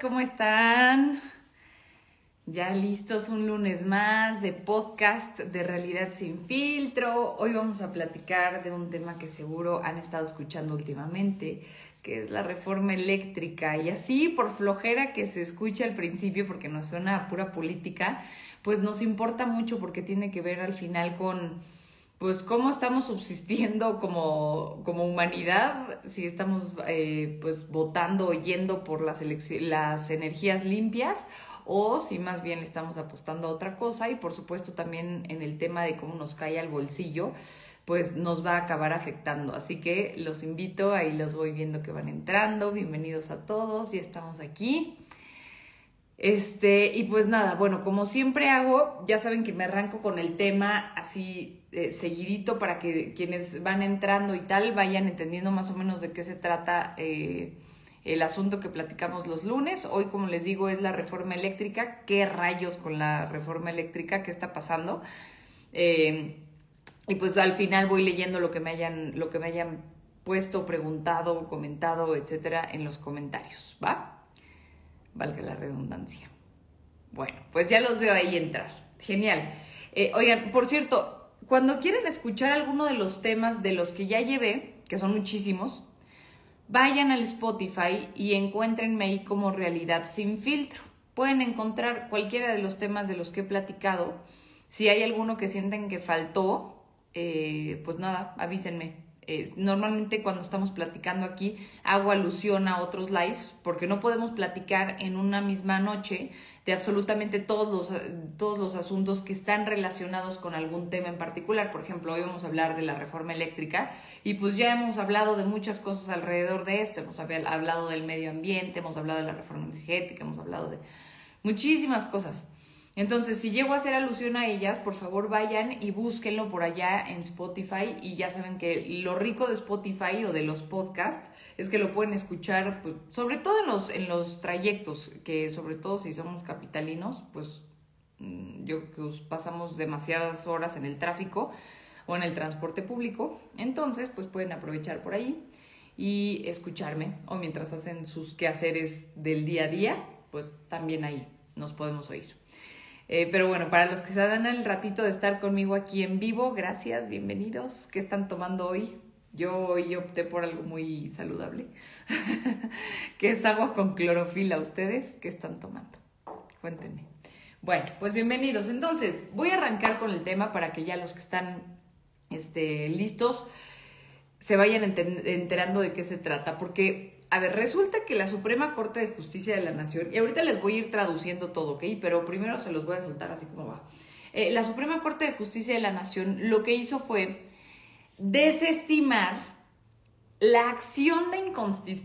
¿cómo están? Ya listos un lunes más de podcast de realidad sin filtro. Hoy vamos a platicar de un tema que seguro han estado escuchando últimamente, que es la reforma eléctrica. Y así, por flojera que se escuche al principio, porque nos suena a pura política, pues nos importa mucho porque tiene que ver al final con pues cómo estamos subsistiendo como, como humanidad, si estamos eh, pues votando o yendo por las, las energías limpias o si más bien estamos apostando a otra cosa y por supuesto también en el tema de cómo nos cae al bolsillo, pues nos va a acabar afectando. Así que los invito, ahí los voy viendo que van entrando, bienvenidos a todos, ya estamos aquí. Este, y pues nada, bueno, como siempre hago, ya saben que me arranco con el tema así eh, seguidito para que quienes van entrando y tal vayan entendiendo más o menos de qué se trata eh, el asunto que platicamos los lunes. Hoy, como les digo, es la reforma eléctrica. ¿Qué rayos con la reforma eléctrica? ¿Qué está pasando? Eh, y pues al final voy leyendo lo que me hayan, lo que me hayan puesto, preguntado, comentado, etcétera, en los comentarios, ¿va? Valga la redundancia. Bueno, pues ya los veo ahí entrar. Genial. oigan, por cierto, cuando quieren escuchar alguno de los temas de los que ya llevé, que son muchísimos, vayan al Spotify y encuéntrenme ahí como realidad sin filtro. Pueden encontrar cualquiera de los temas de los que he platicado. Si hay alguno que sienten que faltó, eh, pues nada, avísenme normalmente cuando estamos platicando aquí hago alusión a otros lives porque no podemos platicar en una misma noche de absolutamente todos los, todos los asuntos que están relacionados con algún tema en particular. Por ejemplo, hoy vamos a hablar de la reforma eléctrica y pues ya hemos hablado de muchas cosas alrededor de esto. Hemos hablado del medio ambiente, hemos hablado de la reforma energética, hemos hablado de muchísimas cosas. Entonces, si llego a hacer alusión a ellas, por favor vayan y búsquenlo por allá en Spotify. Y ya saben que lo rico de Spotify o de los podcasts es que lo pueden escuchar, pues, sobre todo en los, en los trayectos, que sobre todo si somos capitalinos, pues mm, yo que pasamos demasiadas horas en el tráfico o en el transporte público. Entonces, pues pueden aprovechar por ahí y escucharme. O mientras hacen sus quehaceres del día a día, pues también ahí nos podemos oír. Eh, pero bueno, para los que se dan el ratito de estar conmigo aquí en vivo, gracias, bienvenidos. ¿Qué están tomando hoy? Yo hoy opté por algo muy saludable, que es agua con clorofila. ¿Ustedes qué están tomando? Cuéntenme. Bueno, pues bienvenidos. Entonces, voy a arrancar con el tema para que ya los que están este, listos se vayan enterando de qué se trata, porque a ver, resulta que la Suprema Corte de Justicia de la Nación, y ahorita les voy a ir traduciendo todo, ¿ok? Pero primero se los voy a soltar así como va. Eh, la Suprema Corte de Justicia de la Nación lo que hizo fue desestimar la acción de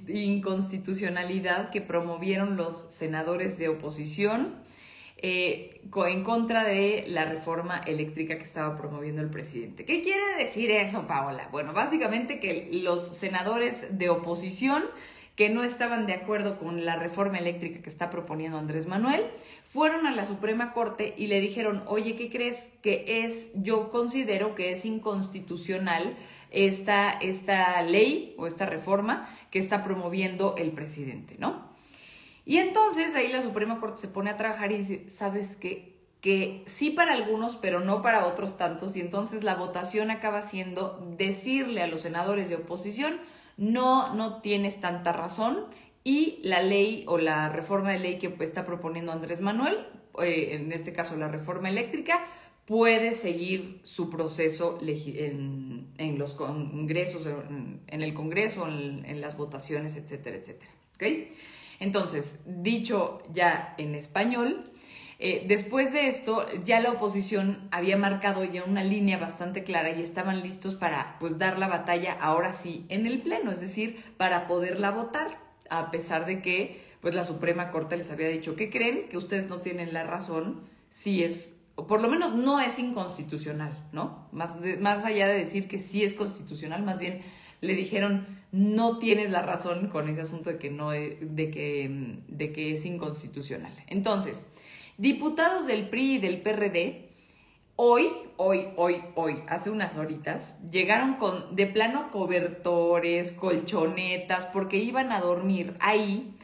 inconstitucionalidad que promovieron los senadores de oposición eh, en contra de la reforma eléctrica que estaba promoviendo el presidente. ¿Qué quiere decir eso, Paola? Bueno, básicamente que los senadores de oposición que no estaban de acuerdo con la reforma eléctrica que está proponiendo Andrés Manuel, fueron a la Suprema Corte y le dijeron, oye, ¿qué crees que es? Yo considero que es inconstitucional esta, esta ley o esta reforma que está promoviendo el presidente, ¿no? Y entonces ahí la Suprema Corte se pone a trabajar y dice, ¿sabes qué? Que sí para algunos, pero no para otros tantos. Y entonces la votación acaba siendo decirle a los senadores de oposición, no, no tienes tanta razón. Y la ley o la reforma de ley que está proponiendo Andrés Manuel, eh, en este caso la reforma eléctrica, puede seguir su proceso en, en los congresos, en, el Congreso, en, en, las votaciones, etcétera, etcétera. ¿Okay? Entonces, dicho ya en español, eh, después de esto, ya la oposición había marcado ya una línea bastante clara y estaban listos para pues dar la batalla ahora sí en el pleno, es decir, para poderla votar, a pesar de que pues la Suprema Corte les había dicho que creen que ustedes no tienen la razón si es o por lo menos no es inconstitucional, ¿no? Más, más allá de decir que sí es constitucional, más bien le dijeron, no tienes la razón con ese asunto de que, no, de que, de que es inconstitucional. Entonces, diputados del PRI y del PRD, hoy, hoy, hoy, hoy, hace unas horitas, llegaron con de plano cobertores, colchonetas, porque iban a dormir ahí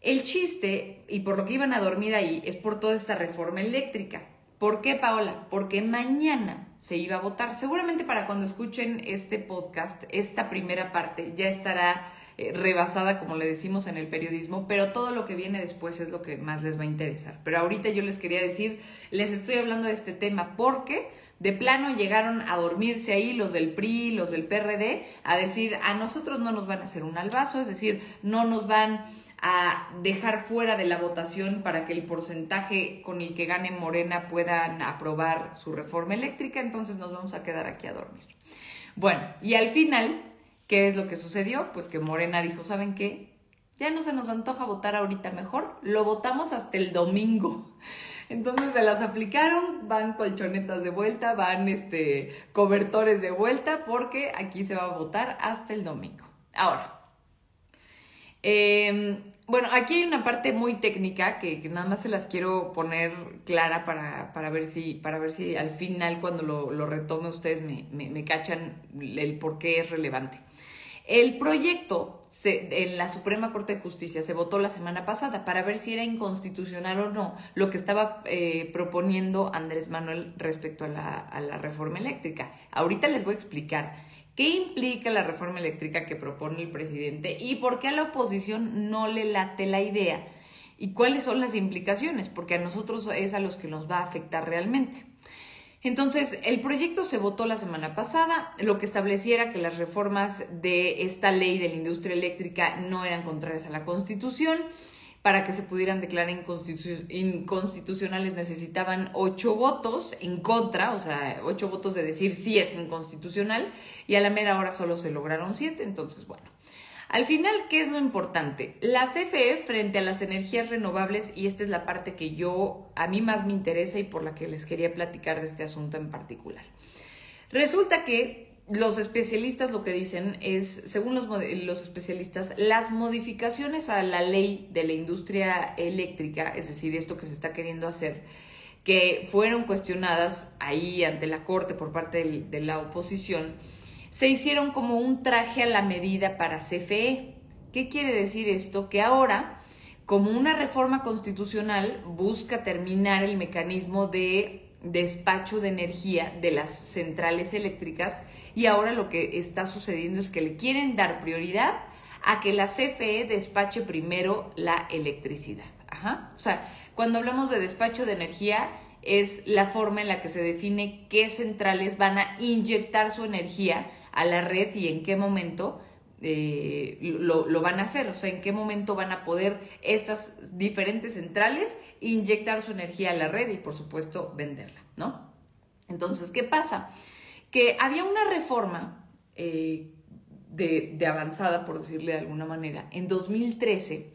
El chiste, y por lo que iban a dormir ahí, es por toda esta reforma eléctrica. ¿Por qué, Paola? Porque mañana se iba a votar. Seguramente para cuando escuchen este podcast, esta primera parte ya estará eh, rebasada, como le decimos en el periodismo, pero todo lo que viene después es lo que más les va a interesar. Pero ahorita yo les quería decir, les estoy hablando de este tema porque de plano llegaron a dormirse ahí los del PRI, los del PRD, a decir, a nosotros no nos van a hacer un albazo, es decir, no nos van a dejar fuera de la votación para que el porcentaje con el que gane Morena puedan aprobar su reforma eléctrica, entonces nos vamos a quedar aquí a dormir. Bueno, y al final, ¿qué es lo que sucedió? Pues que Morena dijo, ¿saben qué? Ya no se nos antoja votar ahorita mejor, lo votamos hasta el domingo. Entonces se las aplicaron, van colchonetas de vuelta, van este, cobertores de vuelta, porque aquí se va a votar hasta el domingo. Ahora, em, bueno, aquí hay una parte muy técnica que, nada más se las quiero poner clara para, ver, si, para ver si al final cuando lo, retome ustedes me, me cachan el por qué es relevante. El proyecto en la Suprema Corte de Justicia se votó la semana pasada para ver si era inconstitucional o no lo que estaba eh, proponiendo Andrés Manuel respecto a la, a la reforma eléctrica. Ahorita les voy a explicar qué implica la reforma eléctrica que propone el presidente y por qué a la oposición no le late la idea y cuáles son las implicaciones, porque a nosotros es a los que nos va a afectar realmente. Entonces, el proyecto se votó la semana pasada, lo que estableciera que las reformas de esta ley de la industria eléctrica no eran contrarias a la Constitución. Para que se pudieran declarar inconstitucionales necesitaban ocho votos en contra, o sea, ocho votos de decir sí es inconstitucional, y a la mera hora solo se lograron siete, entonces bueno. Al final, ¿qué es lo importante? La CFE frente a las energías renovables, y esta es la parte que yo, a mí más me interesa y por la que les quería platicar de este asunto en particular. Resulta que los especialistas lo que dicen es, según los, los, especialistas, las modificaciones a la ley de la industria eléctrica, es decir, esto que se está queriendo hacer, que fueron cuestionadas ahí ante la Corte por parte de la oposición, se hicieron como un traje a la medida para CFE. ¿Qué quiere decir esto? Que ahora, como una reforma constitucional, busca terminar el mecanismo de despacho de energía de las centrales eléctricas y ahora lo que está sucediendo es que le quieren dar prioridad a que la CFE despache primero la electricidad. Ajá. O sea, cuando hablamos de despacho de energía es la forma en la que se define qué centrales van a inyectar su energía a la red y en qué momento eh, lo, van a hacer, o sea, en qué momento van a poder estas diferentes centrales inyectar su energía a la red y por supuesto venderla, ¿no? Entonces, ¿qué pasa? Que había una reforma eh, de, de avanzada, por decirle de alguna manera, en 2013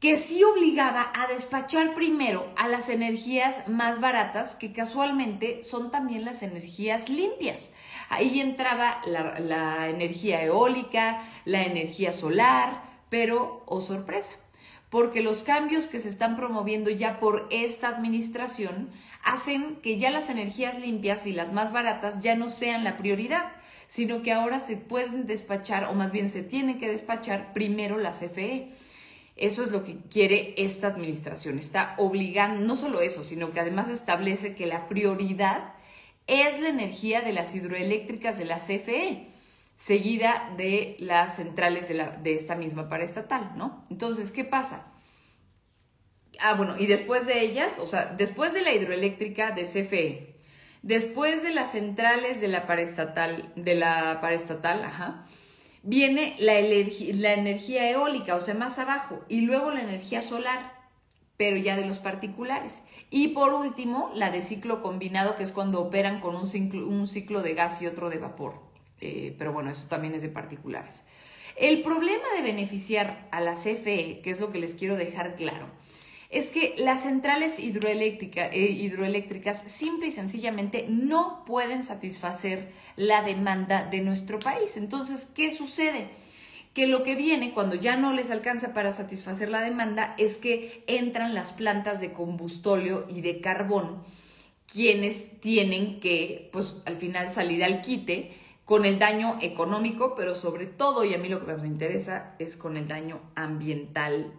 que sí obligaba a despachar primero a las energías más baratas, que casualmente son también las energías limpias. Ahí entraba la, energía eólica, la energía solar, pero, oh sorpresa, porque los cambios que se están promoviendo ya por esta administración hacen que ya las energías limpias y las más baratas ya no sean la prioridad, sino que ahora se pueden despachar, o más bien se tienen que despachar primero las CFE. Eso es lo que quiere esta administración. Está obligando, no solo eso, sino que además establece que la prioridad es la energía de las hidroeléctricas de la CFE, seguida de las centrales de, la, de esta misma paraestatal, ¿no? Entonces, ¿qué pasa? Ah, bueno, y después de ellas, o sea, después de la hidroeléctrica de CFE, después de las centrales de la paraestatal, de la paraestatal, ajá, viene la, energía eólica, o sea, más abajo, y luego la energía solar, pero ya de los particulares. Y por último, la de ciclo combinado, que es cuando operan con un ciclo, un ciclo de gas y otro de vapor. Eh, pero bueno, eso también es de particulares. El problema de beneficiar a la CFE, que es lo que les quiero dejar claro, es que las centrales hidroeléctrica, eh, hidroeléctricas simple y sencillamente no pueden satisfacer la demanda de nuestro país. Entonces, ¿qué sucede? Que lo que viene cuando ya no les alcanza para satisfacer la demanda es que entran las plantas de combustóleo y de carbón, quienes tienen que, pues al final salir al quite con el daño económico, pero sobre todo, y a mí lo que más me interesa, es con el daño ambiental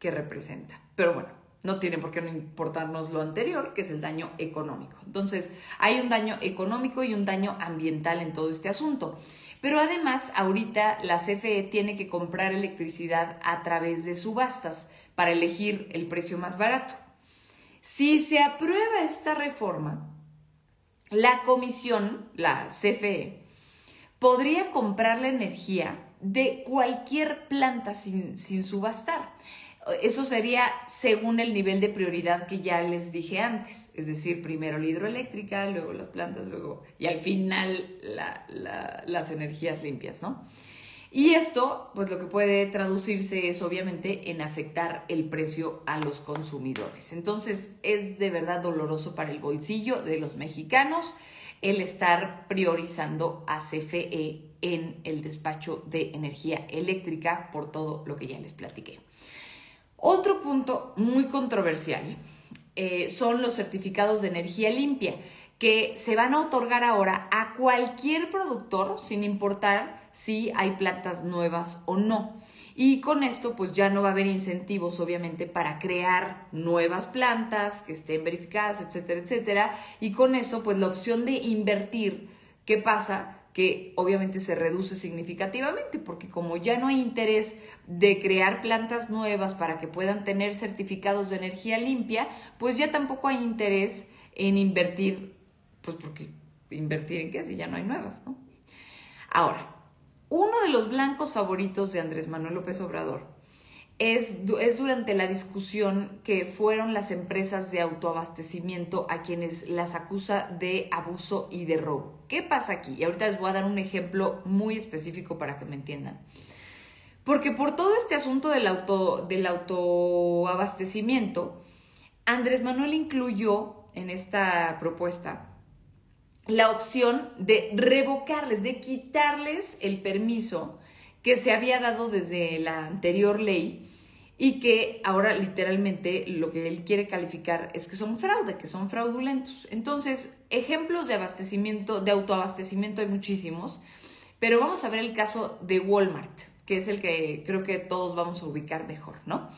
que representa. Pero bueno, no tiene por qué no importarnos lo anterior, que es el daño económico. Entonces, hay un daño económico y un daño ambiental en todo este asunto. Pero además, ahorita la CFE tiene que comprar electricidad a través de subastas para elegir el precio más barato. Si se aprueba esta reforma, la comisión, la CFE, podría comprar la energía de cualquier planta sin, sin subastar. Eso sería según el nivel de prioridad que ya les dije antes, es decir, primero la hidroeléctrica, luego las plantas, luego y al final las energías limpias, ¿no? Y esto, pues lo que puede traducirse es obviamente en afectar el precio a los consumidores. Entonces, es de verdad doloroso para el bolsillo de los mexicanos el estar priorizando a CFE en el despacho de energía eléctrica por todo lo que ya les platiqué. Otro punto muy controversial eh, son los certificados de energía limpia que se van a otorgar ahora a cualquier productor sin importar si hay plantas nuevas o no. Y con esto pues ya no va a haber incentivos obviamente para crear nuevas plantas que estén verificadas, etcétera, etcétera. Y con eso pues la opción de invertir, ¿qué pasa? Que obviamente se reduce significativamente, porque como ya no hay interés de crear plantas nuevas para que puedan tener certificados de energía limpia, pues ya tampoco hay interés en invertir, pues porque invertir en qué si ya no hay nuevas, ¿no? Ahora, uno de los blancos favoritos de Andrés Manuel López Obrador es, durante la discusión que fueron las empresas de autoabastecimiento a quienes las acusa de abuso y de robo. ¿Qué pasa aquí? Y ahorita les voy a dar un ejemplo muy específico para que me entiendan. Porque por todo este asunto del, auto, del autoabastecimiento, Andrés Manuel incluyó en esta propuesta la opción de revocarles, de quitarles el permiso que se había dado desde la anterior ley y que ahora literalmente lo que él quiere calificar es que son fraude, que son fraudulentos. Entonces, ejemplos de abastecimiento, de autoabastecimiento hay muchísimos, pero vamos a ver el caso de Walmart, que es el que creo que todos vamos a ubicar mejor, ¿no?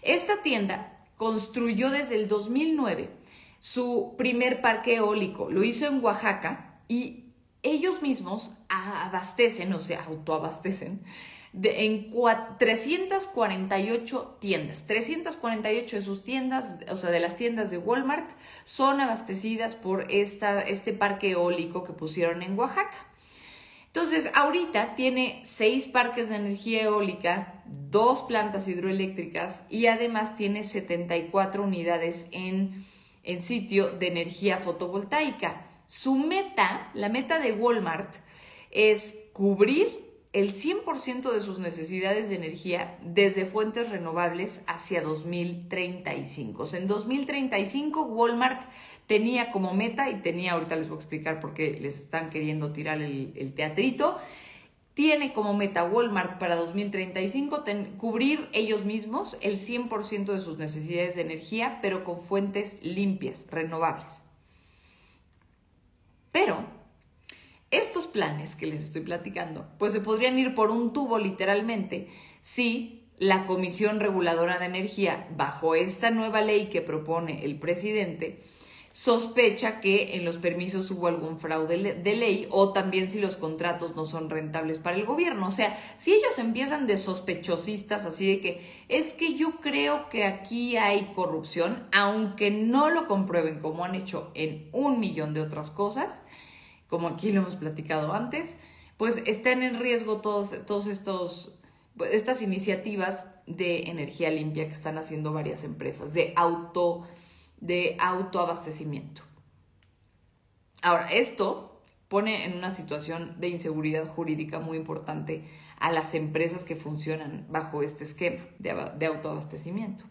Esta tienda construyó desde el 2009 su primer parque eólico, lo hizo en Oaxaca y ellos mismos abastecen, o sea, autoabastecen en 348 tiendas. 348 de sus tiendas, o sea, de las tiendas de Walmart, son abastecidas por esta, este parque eólico que pusieron en Oaxaca. Entonces, ahorita tiene seis parques de energía eólica, dos plantas hidroeléctricas y además tiene 74 unidades en, en sitio de energía fotovoltaica. Su meta, la meta de Walmart, es cubrir el 100% de sus necesidades de energía desde fuentes renovables hacia 2035. en 2035 Walmart tenía como meta, y tenía, ahorita les voy a explicar por qué les están queriendo tirar el, teatrito, tiene como meta Walmart para 2035 cubrir ellos mismos el 100% de sus necesidades de energía, pero con fuentes limpias, renovables. Pero estos planes que les estoy platicando, pues se podrían ir por un tubo literalmente si la Comisión Reguladora de Energía, bajo esta nueva ley que propone el presidente, sospecha que en los permisos hubo algún fraude de ley o también si los contratos no son rentables para el gobierno. O sea, si ellos empiezan de sospechosistas así de que es que yo creo que aquí hay corrupción, aunque no lo comprueben como han hecho en un millón de otras cosas, como aquí lo hemos platicado antes, pues están en riesgo todos, todos estos pues, estas iniciativas de energía limpia que están haciendo varias empresas de auto de autoabastecimiento. Ahora, esto pone en una situación de inseguridad jurídica muy importante a las empresas que funcionan bajo este esquema de, de autoabastecimiento.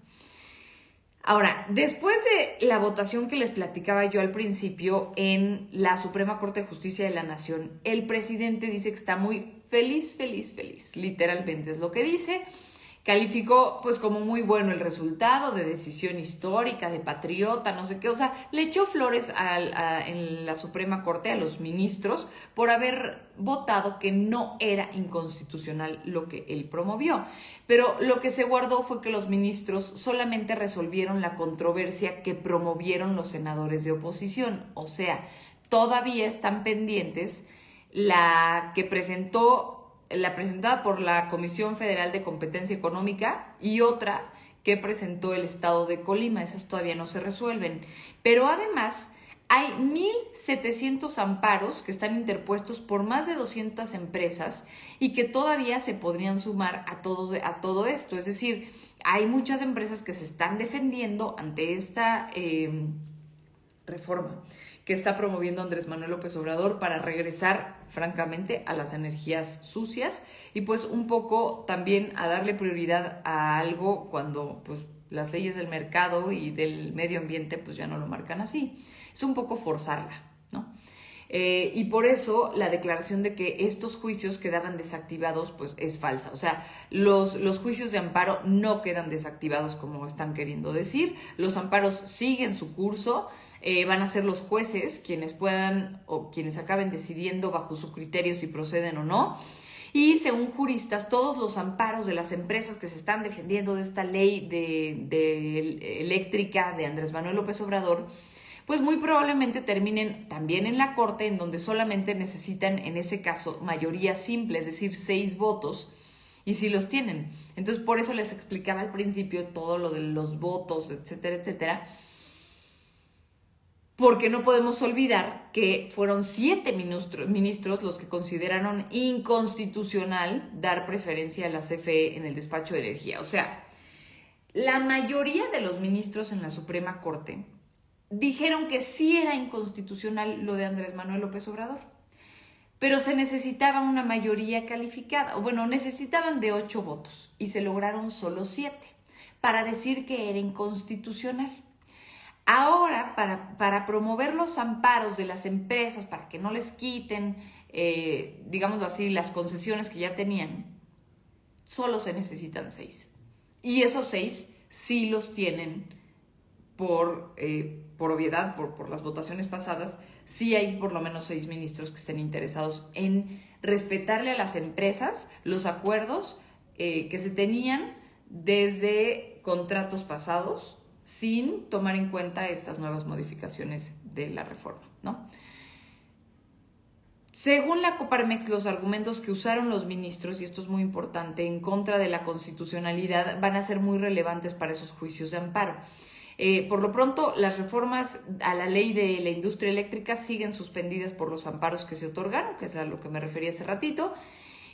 Ahora, después de la votación que les platicaba yo al principio en la Suprema Corte de Justicia de la Nación, el presidente dice que está muy feliz, feliz, feliz. Literalmente es lo que dice, calificó pues como muy bueno el resultado de decisión histórica, de patriota, no sé qué, o sea, le echó flores en la Suprema Corte a los ministros por haber votado que no era inconstitucional lo que él promovió. Pero lo que se guardó fue que los ministros solamente resolvieron la controversia que promovieron los senadores de oposición, o sea, todavía están pendientes la que presentó la presentada por la Comisión Federal de Competencia Económica y otra que presentó el Estado de Colima. Esas todavía no se resuelven. Pero además hay 1.700 amparos que están interpuestos por más de 200 empresas y que todavía se podrían sumar a todo, a todo esto. Es decir, hay muchas empresas que se están defendiendo ante esta eh, reforma que está promoviendo Andrés Manuel López Obrador para regresar, francamente, a las energías sucias y pues un poco también a darle prioridad a algo cuando pues las leyes del mercado y del medio ambiente pues ya no lo marcan así. Es un poco forzarla, ¿no? Eh, y por eso la declaración de que estos juicios quedaban desactivados, pues es falsa. O sea, los, los juicios de amparo no quedan desactivados como están queriendo decir. Los amparos siguen su curso. Eh, van a ser los jueces quienes puedan o quienes acaben decidiendo bajo su criterio si proceden o no. Y según juristas, todos los amparos de las empresas que se están defendiendo de esta ley de, de eléctrica de Andrés Manuel López Obrador, pues muy probablemente terminen también en la Corte, en donde solamente necesitan, en ese caso, mayoría simple, es decir, seis votos, y si los tienen. Entonces, por eso les explicaba al principio todo lo de los votos, etcétera, etcétera porque no podemos olvidar que fueron siete ministros, los que consideraron inconstitucional dar preferencia a la CFE en el despacho de energía. O sea, la mayoría de los ministros en la Suprema Corte dijeron que sí era inconstitucional lo de Andrés Manuel López Obrador, pero se necesitaba una mayoría calificada, o bueno, necesitaban de ocho votos y se lograron solo siete para decir que era inconstitucional. Ahora, para, promover los amparos de las empresas, para que no les quiten, eh, digámoslo así, las concesiones que ya tenían, solo se necesitan seis. Y esos seis sí los tienen por, eh, por obviedad, por, por las votaciones pasadas, sí hay por lo menos seis ministros que estén interesados en respetarle a las empresas los acuerdos eh, que se tenían desde contratos pasados sin tomar en cuenta estas nuevas modificaciones de la reforma, ¿no? Según la Coparmex, los argumentos que usaron los ministros, y esto es muy importante, en contra de la constitucionalidad van a ser muy relevantes para esos juicios de amparo. Eh, por lo pronto, las reformas a la ley de la industria eléctrica siguen suspendidas por los amparos que se otorgaron, que es a lo que me refería hace ratito,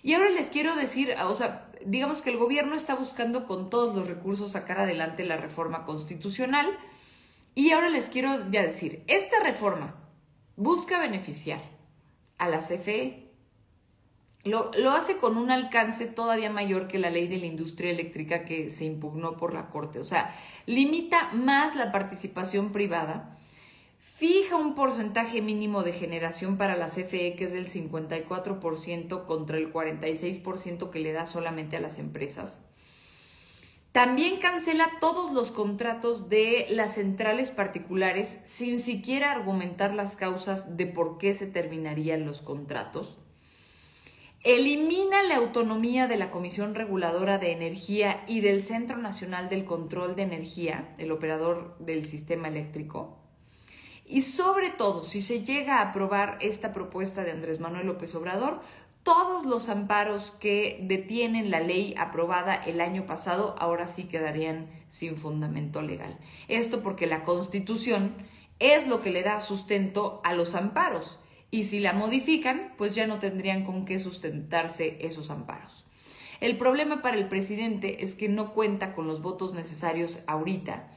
y ahora les quiero decir, o sea, digamos que el gobierno está buscando con todos los recursos sacar adelante la reforma constitucional. Y ahora les quiero ya decir, esta reforma busca beneficiar a la CFE. Lo, lo, hace con un alcance todavía mayor que la ley de la industria eléctrica que se impugnó por la Corte. O sea, limita más la participación privada fija un porcentaje mínimo de generación para la CFE que es del 54% contra el 46% que le da solamente a las empresas. También cancela todos los contratos de las centrales particulares sin siquiera argumentar las causas de por qué se terminarían los contratos. Elimina la autonomía de la Comisión Reguladora de Energía y del Centro Nacional del Control de Energía, el operador del sistema eléctrico. Y sobre todo, si se llega a aprobar esta propuesta de Andrés Manuel López Obrador, todos los amparos que detienen la ley aprobada el año pasado ahora sí quedarían sin fundamento legal. Esto porque la Constitución es lo que le da sustento a los amparos y si la modifican, pues ya no tendrían con qué sustentarse esos amparos. El problema para el presidente es que no cuenta con los votos necesarios ahorita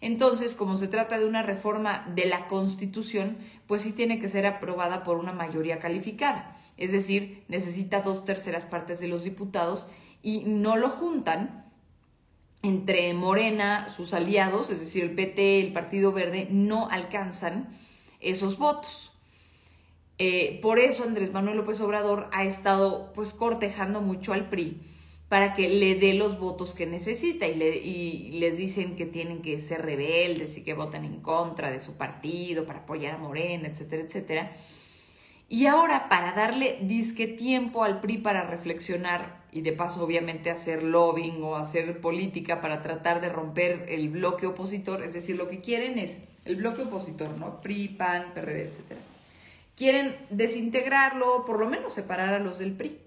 entonces, como se trata de una reforma de la Constitución, pues sí tiene que ser aprobada por una mayoría calificada. Es decir, necesita dos terceras partes de los diputados y no lo juntan entre Morena, sus aliados, es decir, el PT, el Partido Verde, no alcanzan esos votos. Eh, por eso Andrés Manuel López Obrador ha estado pues cortejando mucho al PRI para que le dé los votos que necesita y, le, y les dicen que tienen que ser rebeldes y que voten en contra de su partido para apoyar a Morena, etcétera, etcétera. Y ahora para darle disque tiempo al PRI para reflexionar y de paso obviamente hacer lobbying o hacer política para tratar de romper el bloque opositor, es decir, lo que quieren es el bloque opositor, ¿no? PRI, PAN, PRD, etcétera. Quieren desintegrarlo, por lo menos separar a los del PRI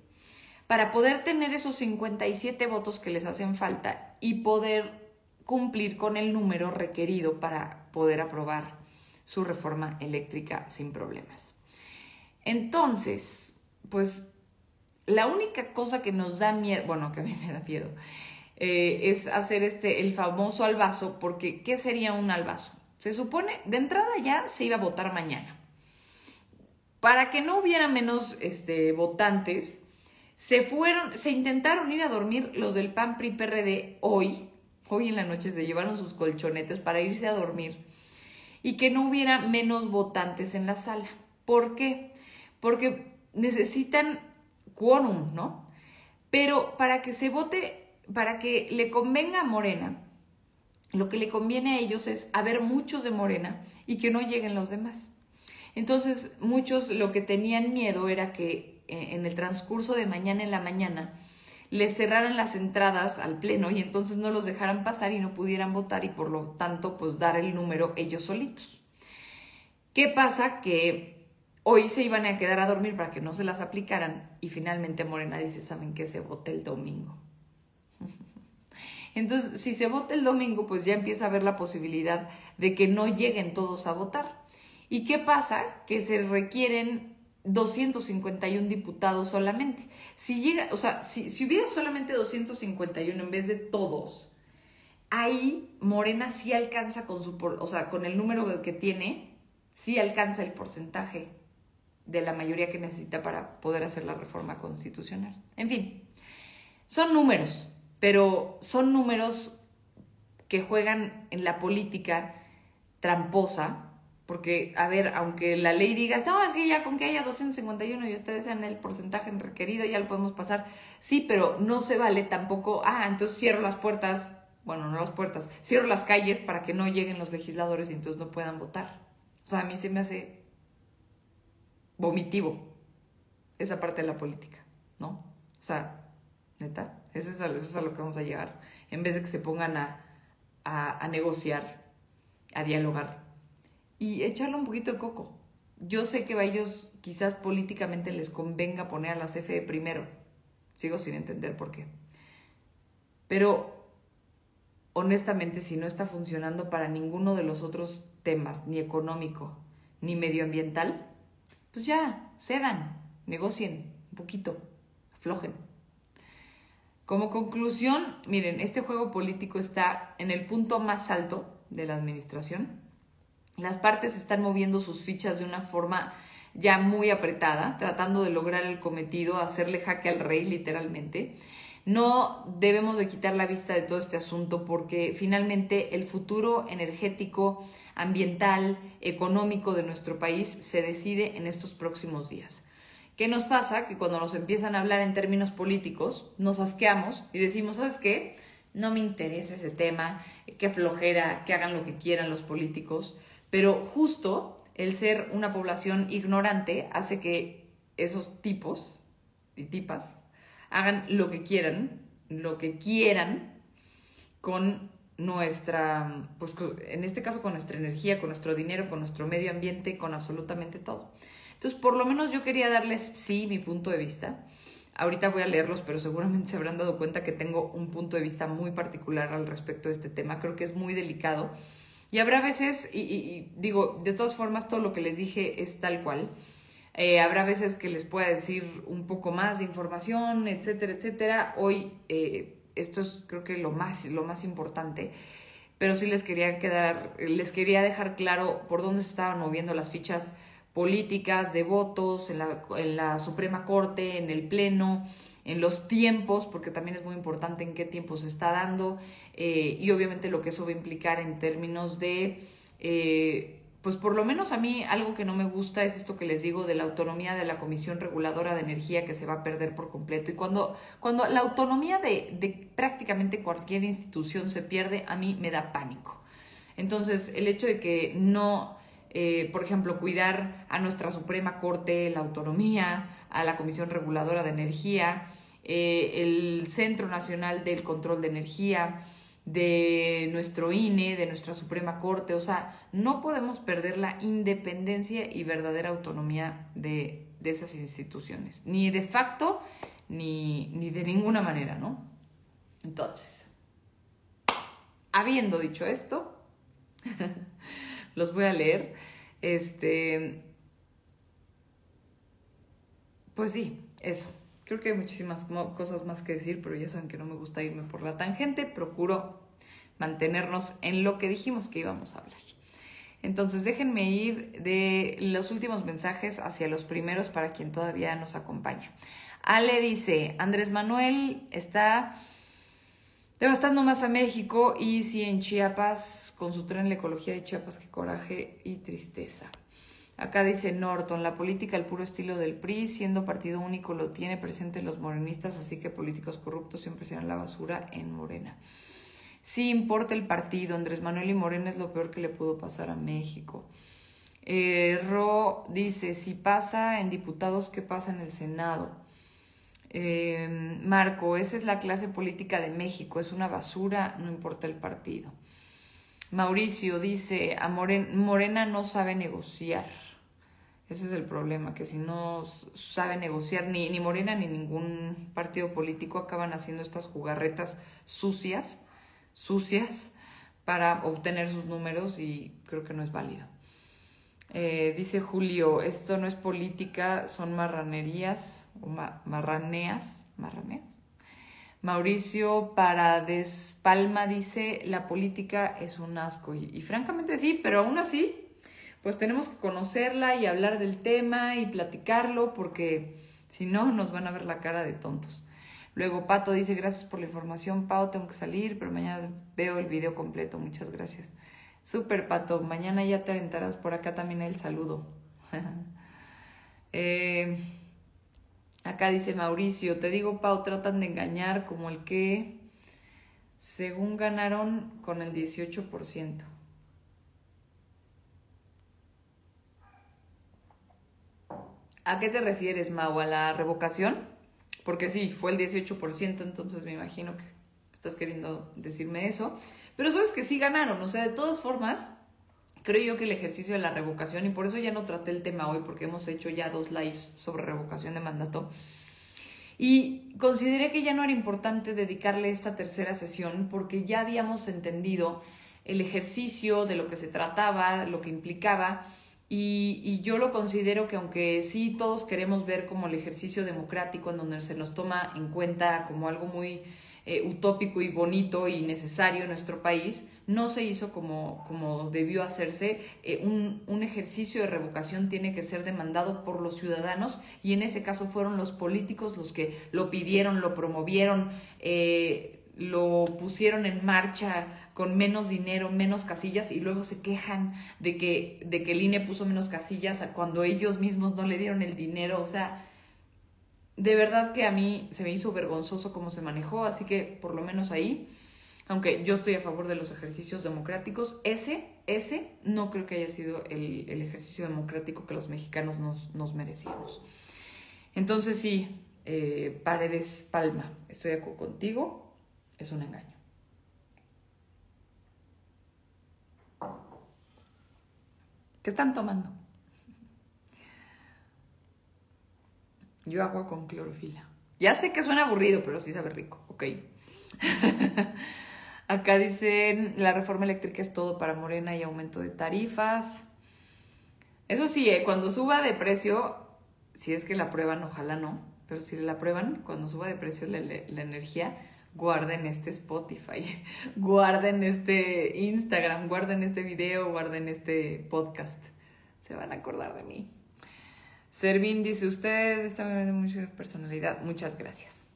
para poder tener esos 57 votos que les hacen falta y poder cumplir con el número requerido para poder aprobar su reforma eléctrica sin problemas. Entonces, pues la única cosa que nos da miedo, bueno, que a mí me da miedo, eh, es hacer este, el famoso albazo, porque ¿qué sería un albazo? Se supone, de entrada ya se iba a votar mañana. Para que no hubiera menos este, votantes, se fueron, se intentaron ir a dormir los del PAN PRI PRD hoy, hoy en la noche se llevaron sus colchonetes para irse a dormir y que no hubiera menos votantes en la sala. ¿Por qué? Porque necesitan quórum, ¿no? Pero para que se vote, para que le convenga a Morena, lo que le conviene a ellos es haber muchos de Morena y que no lleguen los demás. Entonces, muchos lo que tenían miedo era que en el transcurso de mañana en la mañana les cerraran las entradas al pleno y entonces no los dejaran pasar y no pudieran votar y por lo tanto pues dar el número ellos solitos. ¿Qué pasa? Que hoy se iban a quedar a dormir para que no se las aplicaran y finalmente Morena dice, ¿saben qué? Se vota el domingo. Entonces, si se vota el domingo, pues ya empieza a haber la posibilidad de que no lleguen todos a votar. ¿Y qué pasa? Que se requieren 251 diputados solamente. Si llega, o sea, si, si, hubiera solamente 251 en vez de todos, ahí Morena sí alcanza con su, o sea, con el número que tiene, sí alcanza el porcentaje de la mayoría que necesita para poder hacer la reforma constitucional. En fin, son números, pero son números que juegan en la política tramposa porque, a ver, aunque la ley diga, no, es que ya con que haya 251 y ustedes sean el porcentaje requerido, ya lo podemos pasar. Sí, pero no se vale tampoco, ah, entonces cierro las puertas, bueno, no las puertas, cierro las calles para que no lleguen los legisladores y entonces no puedan votar. O sea, a mí se me hace vomitivo esa parte de la política, ¿no? O sea, neta, eso es a, eso es a lo que vamos a llegar. En vez de que se pongan a, a, a negociar, a dialogar y echarle un poquito de coco. Yo sé que a ellos quizás políticamente les convenga poner a la CFE primero. Sigo sin entender por qué. Pero honestamente, si no está funcionando para ninguno de los otros temas, ni económico, ni medioambiental, pues ya, cedan, negocien un poquito, aflojen. Como conclusión, miren, este juego político está en el punto más alto de la administración las partes están moviendo sus fichas de una forma ya muy apretada, tratando de lograr el cometido, hacerle jaque al rey literalmente. No debemos de quitar la vista de todo este asunto porque finalmente el futuro energético, ambiental, económico de nuestro país se decide en estos próximos días. ¿Qué nos pasa? Que cuando nos empiezan a hablar en términos políticos, nos asqueamos y decimos, ¿sabes qué? No me interesa ese tema, qué flojera, que hagan lo que quieran los políticos. Pero justo el ser una población ignorante hace que esos tipos y tipas hagan lo que quieran, lo que quieran con nuestra, pues en este caso con nuestra energía, con nuestro dinero, con nuestro medio ambiente, con absolutamente todo. Entonces, por lo menos yo quería darles, sí, mi punto de vista. Ahorita voy a leerlos, pero seguramente se habrán dado cuenta que tengo un punto de vista muy particular al respecto de este tema. Creo que es muy delicado y habrá veces, y, digo, de todas formas, todo lo que les dije es tal cual. Eh, habrá veces que les pueda decir un poco más de información, etcétera, etcétera. Hoy eh, esto es creo que lo más, lo más importante. Pero sí les quería quedar, les quería dejar claro por dónde se estaban moviendo las fichas políticas de votos en la, en la Suprema Corte, en el Pleno, en los tiempos, porque también es muy importante en qué tiempo se está dando, eh, y obviamente lo que eso va a implicar en términos de, eh, pues por lo menos a mí algo que no me gusta es esto que les digo de la autonomía de la Comisión Reguladora de Energía que se va a perder por completo. Y cuando, cuando la autonomía de, de prácticamente cualquier institución se pierde, a mí me da pánico. Entonces, el hecho de que no, eh, por ejemplo, cuidar a nuestra Suprema Corte, la autonomía, a la Comisión Reguladora de Energía, eh, el Centro Nacional del Control de Energía, de nuestro INE, de nuestra Suprema Corte, o sea, no podemos perder la independencia y verdadera autonomía de, esas instituciones, ni de facto ni, ni de ninguna manera, ¿no? Entonces, habiendo dicho esto, los voy a leer. Este, pues sí, eso. Creo que hay muchísimas cosas más que decir, pero ya saben que no me gusta irme por la tangente. Procuro mantenernos en lo que dijimos que íbamos a hablar. Entonces déjenme ir de los últimos mensajes hacia los primeros para quien todavía nos acompaña. Ale dice, Andrés Manuel está devastando más a México y si en Chiapas, con su tren la ecología de Chiapas, qué coraje y tristeza. Acá dice Norton, la política al puro estilo del PRI, siendo partido único, lo tiene presente los morenistas, así que políticos corruptos siempre serán la basura en Morena. Sí importa el partido, Andrés Manuel y Morena es lo peor que le pudo pasar a México. Eh, Ro dice, si pasa en diputados, ¿qué pasa en el Senado? Eh, Marco, esa es la clase política de México, es una basura, no importa el partido. Mauricio dice, a Morena no sabe negociar. Ese es el problema, que si no sabe negociar ni, ni Morena ni ningún partido político acaban haciendo estas jugarretas sucias, sucias, para obtener sus números y creo que no es válido. Eh, dice Julio, esto no es política, son marranerías o marraneas, marraneas. Mauricio para Despalma dice, la política es un asco. Y, francamente sí, pero aún así, pues tenemos que conocerla y hablar del tema y platicarlo porque si no nos van a ver la cara de tontos. Luego Pato dice, gracias por la información, Pau, tengo que salir, pero mañana veo el video completo, muchas gracias. Super Pato, mañana ya te aventarás por acá también el saludo. eh, Acá dice Mauricio, te digo, Pau, tratan de engañar como el que, según ganaron con el 18%. ¿A qué te refieres, Mau? ¿A la revocación? Porque sí, fue el 18%, entonces me imagino que estás queriendo decirme eso. Pero sabes que sí ganaron, o sea, de todas formas, creo yo que el ejercicio de la revocación, y por eso ya no traté el tema hoy, porque hemos hecho ya dos lives sobre revocación de mandato, y consideré que ya no era importante dedicarle esta tercera sesión porque ya habíamos entendido el ejercicio de lo que se trataba, lo que implicaba, y, y, yo lo considero que aunque sí todos queremos ver como el ejercicio democrático en donde se nos toma en cuenta como algo muy eh, utópico y bonito y necesario en nuestro país, no se hizo como, como debió hacerse. Eh, un, un, ejercicio de revocación tiene que ser demandado por los ciudadanos y en ese caso fueron los políticos los que lo pidieron, lo promovieron. Eh, lo pusieron en marcha con menos dinero, menos casillas y luego se quejan de que, de que el INE puso menos casillas cuando ellos mismos no le dieron el dinero. O sea, de verdad que a mí se me hizo vergonzoso cómo se manejó, así que por lo menos ahí, aunque yo estoy a favor de los ejercicios democráticos, ese, ese no creo que haya sido el, ejercicio democrático que los mexicanos nos, merecíamos. Entonces sí, eh, Paredes Palma, estoy contigo, es un engaño. ¿Qué están tomando? Yo agua con clorofila. Ya sé que suena aburrido, pero sí sabe rico. Ok. Acá dicen, la reforma eléctrica es todo para Morena y aumento de tarifas. Eso sí, eh, cuando suba de precio, si es que la prueban, ojalá no, pero si la prueban, cuando suba de precio la, la energía, guarden este Spotify, guarden este Instagram, guarden este video, guarden este podcast. Se van a acordar de mí. Servín dice, usted está viendo mucha personalidad. Muchas gracias.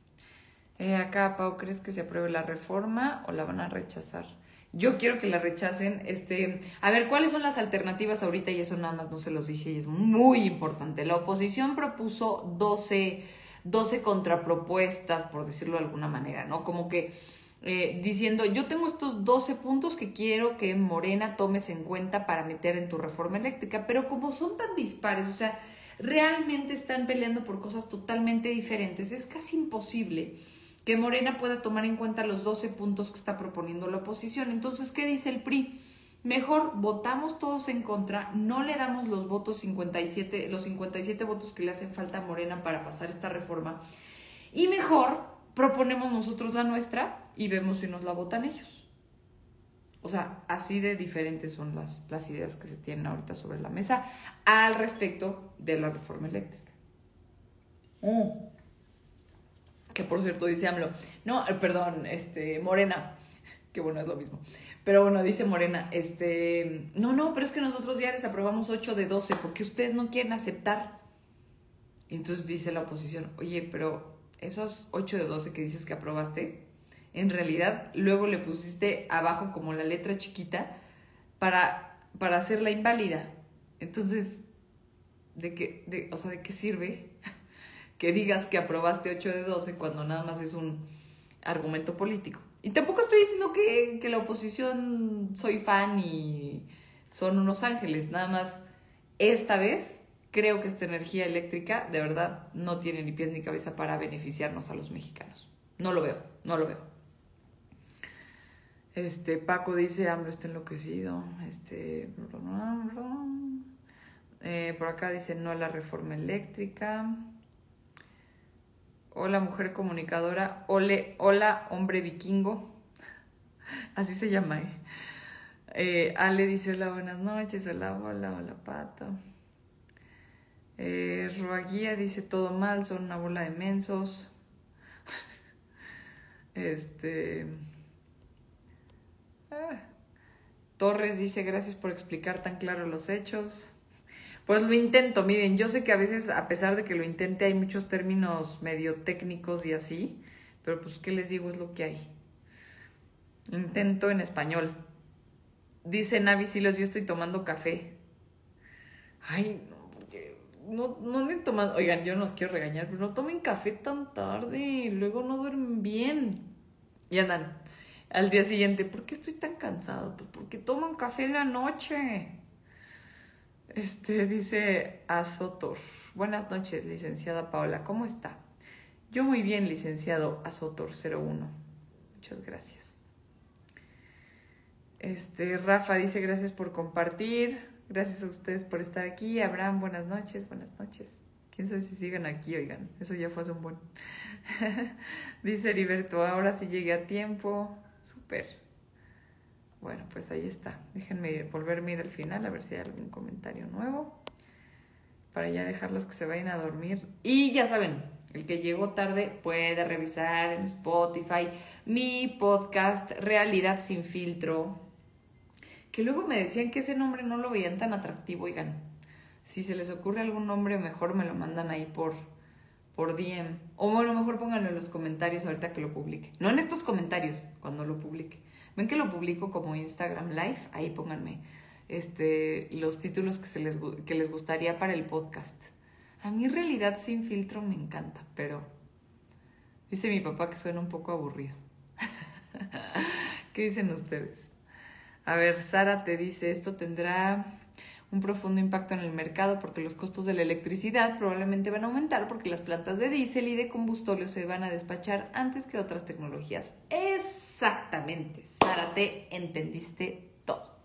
Eh, acá, Pau, ¿crees que se apruebe la reforma o la van a rechazar? Yo quiero que la rechacen. Este, a ver, ¿cuáles son las alternativas ahorita? Y eso nada más no se los dije y es muy importante. La oposición propuso 12, 12 contrapropuestas, por decirlo de alguna manera, ¿no? Como que eh, diciendo, yo tengo estos 12 puntos que quiero que Morena tomes en cuenta para meter en tu reforma eléctrica, pero como son tan dispares, o sea, realmente están peleando por cosas totalmente diferentes, es casi imposible que Morena pueda tomar en cuenta los 12 puntos que está proponiendo la oposición. Entonces, ¿qué dice el PRI? Mejor votamos todos en contra, no le damos los votos 57, los 57 votos que le hacen falta a Morena para pasar esta reforma. Y mejor proponemos nosotros la nuestra y vemos si nos la votan ellos. O sea, así de diferentes son las, las ideas que se tienen ahorita sobre la mesa al respecto de la reforma eléctrica. Mm. Que por cierto dice AMLO, no, eh, perdón, este, Morena, que bueno, es lo mismo. Pero bueno, dice Morena, este, no, no, pero es que nosotros ya les aprobamos 8 de 12 porque ustedes no quieren aceptar. Y entonces dice la oposición, oye, pero esos 8 de 12 que dices que aprobaste, en realidad luego le pusiste abajo como la letra chiquita para, para hacerla inválida. Entonces, ¿de qué, de, o sea, ¿de qué sirve que digas que aprobaste 8 de 12 cuando nada más es un argumento político? Y tampoco estoy diciendo que, que la oposición soy fan y son unos ángeles, nada más esta vez creo que esta energía eléctrica de verdad no tiene ni pies ni cabeza para beneficiarnos a los mexicanos. No lo veo, no lo veo. Este, Paco dice, AMLO está enloquecido. Este, eh, por acá dice, no la reforma eléctrica. Hola, mujer comunicadora. Ole, hola, hombre vikingo. Así se llama. Eh. eh. Ale dice, hola, buenas noches. Hola, hola, hola, pato. Eh, Ruaguía dice, todo mal, son una bola de mensos. este... Ah. Torres dice gracias por explicar tan claro los hechos. Pues lo intento, miren, yo sé que a veces, a pesar de que lo intente, hay muchos términos medio técnicos y así, pero pues, ¿qué les digo? Es lo que hay. Intento en español. Dice Navi Silos, yo estoy tomando café. Ay, no, porque no, no me toman, oigan, yo no os quiero regañar, pero no tomen café tan tarde, luego no duermen bien. Y andan, al día siguiente, ¿por qué estoy tan cansado? Pues porque tomo un café en la noche. Este dice Azotor. Buenas noches, licenciada Paola. ¿Cómo está? Yo muy bien, licenciado Azotor01. Muchas gracias. Este, Rafa dice gracias por compartir. Gracias a ustedes por estar aquí. Abraham, buenas noches, buenas noches. Quién sabe si sigan aquí, oigan. Eso ya fue hace un buen. dice Heriberto, ahora sí llegué a tiempo. Súper. Bueno, pues ahí está. Déjenme volverme ir al final a ver si hay algún comentario nuevo. Para ya dejarlos que se vayan a dormir. Y ya saben, el que llegó tarde puede revisar en Spotify mi podcast Realidad sin filtro. Que luego me decían que ese nombre no lo veían tan atractivo, oigan. Si se les ocurre algún nombre mejor me lo mandan ahí por, por DM. O bueno, mejor pónganlo en los comentarios ahorita que lo publique. No en estos comentarios, cuando lo publique. Ven que lo publico como Instagram Live, ahí pónganme este, los títulos que, se les, que les gustaría para el podcast. A mí realidad sin filtro me encanta, pero dice mi papá que suena un poco aburrido. ¿Qué dicen ustedes? A ver, Sara te dice, esto tendrá un profundo impacto en el mercado porque los costos de la electricidad probablemente van a aumentar porque las plantas de diésel y de combustóleo se van a despachar antes que otras tecnologías. Exactamente, Sara, te entendiste todo.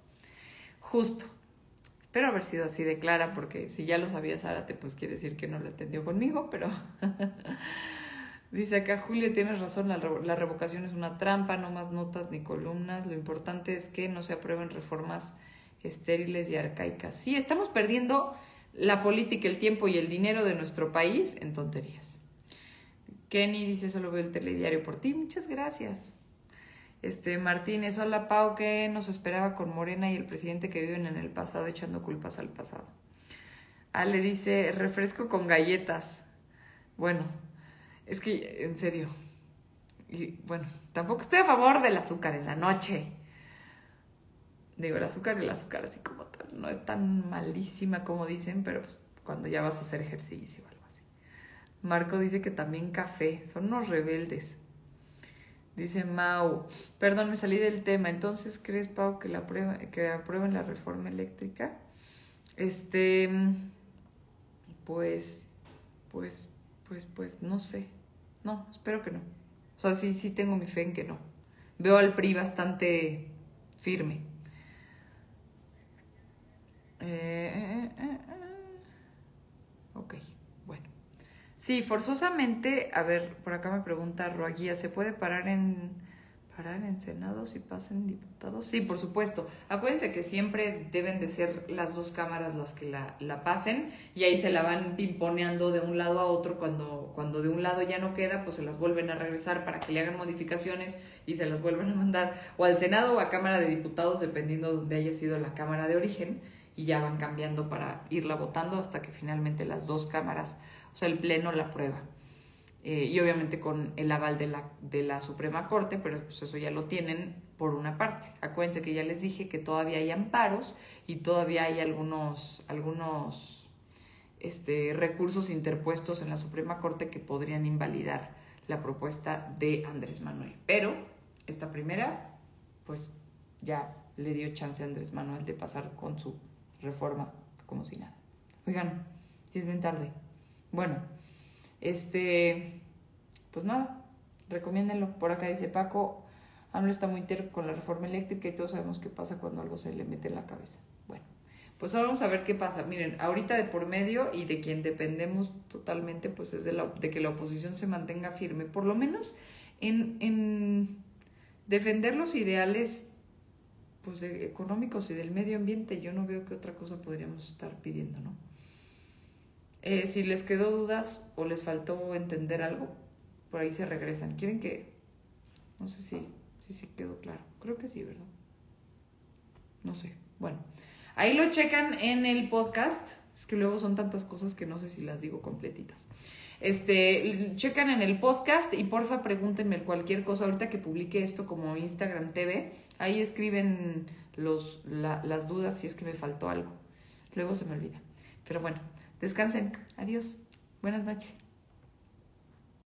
Justo. Espero haber sido así de clara porque si ya lo sabía Zárate, pues quiere decir que no lo entendió conmigo, pero... Dice acá, Julio, tienes razón, la, la revocación es una trampa, no más notas ni columnas. Lo importante es que no se aprueben reformas estériles y arcaicas. Sí, estamos perdiendo la política, el tiempo y el dinero de nuestro país en tonterías. Kenny dice, solo veo el telediario por ti. Muchas gracias. Este Martínez, hola Pau, ¿qué nos esperaba con Morena y el presidente que viven en el pasado echando culpas al pasado? Ale dice, refresco con galletas. Bueno, es que, en serio. Y bueno, tampoco estoy a favor del azúcar en la noche. Digo, el azúcar, el azúcar así como tal, no es tan malísima como dicen, pero pues, cuando ya vas a hacer ejercicio o algo así. Marco dice que también café, son unos rebeldes. Dice Mau, perdón, me salí del tema. Entonces, ¿crees, Pau, que, la prueba, que aprueben la reforma eléctrica? Este, pues, pues, pues, pues, no sé. No, espero que no. O sea, sí, sí tengo mi fe en que no. Veo al PRI bastante firme. Eh, eh, eh, ok, bueno. Sí, forzosamente, a ver, por acá me pregunta Roaguía, ¿se puede parar en parar en Senado si pasen diputados? Sí, por supuesto. Acuérdense que siempre deben de ser las dos cámaras las que la, la pasen y ahí se la van pimponeando de un lado a otro. Cuando, cuando de un lado ya no queda, pues se las vuelven a regresar para que le hagan modificaciones y se las vuelven a mandar o al Senado o a Cámara de Diputados, dependiendo de donde haya sido la Cámara de origen y ya van cambiando para irla votando hasta que finalmente las dos cámaras, o sea, el Pleno la aprueba. Eh, y obviamente con el aval de la, de la Suprema Corte, pero pues eso ya lo tienen por una parte. Acuérdense que ya les dije que todavía hay amparos y todavía hay algunos, algunos este, recursos interpuestos en la Suprema Corte que podrían invalidar la propuesta de Andrés Manuel. Pero esta primera, pues ya le dio chance a Andrés Manuel de pasar con su reforma como si nada. Oigan, si es bien tarde. Bueno, este, pues nada, recomiéndenlo. Por acá dice Paco, AMLO está muy terco con la reforma eléctrica y todos sabemos qué pasa cuando algo se le mete en la cabeza. Bueno, pues ahora vamos a ver qué pasa. Miren, ahorita de por medio y de quien dependemos totalmente, pues es de, la, de que la oposición se mantenga firme, por lo menos en, en defender los ideales pues, económicos y del medio ambiente, yo no veo qué otra cosa podríamos estar pidiendo, ¿no? Eh, si les quedó dudas o les faltó entender algo, por ahí se regresan. ¿Quieren que...? No sé si, si, si quedó claro. Creo que sí, ¿verdad? No sé. Bueno, ahí lo checan en el podcast. Es que luego son tantas cosas que no sé si las digo completitas. Este, checan en el podcast y porfa pregúntenme cualquier cosa. Ahorita que publique esto como Instagram TV, ahí escriben los, las dudas si es que me faltó algo. Luego se me olvida. Pero bueno, descansen. Adiós. Buenas noches.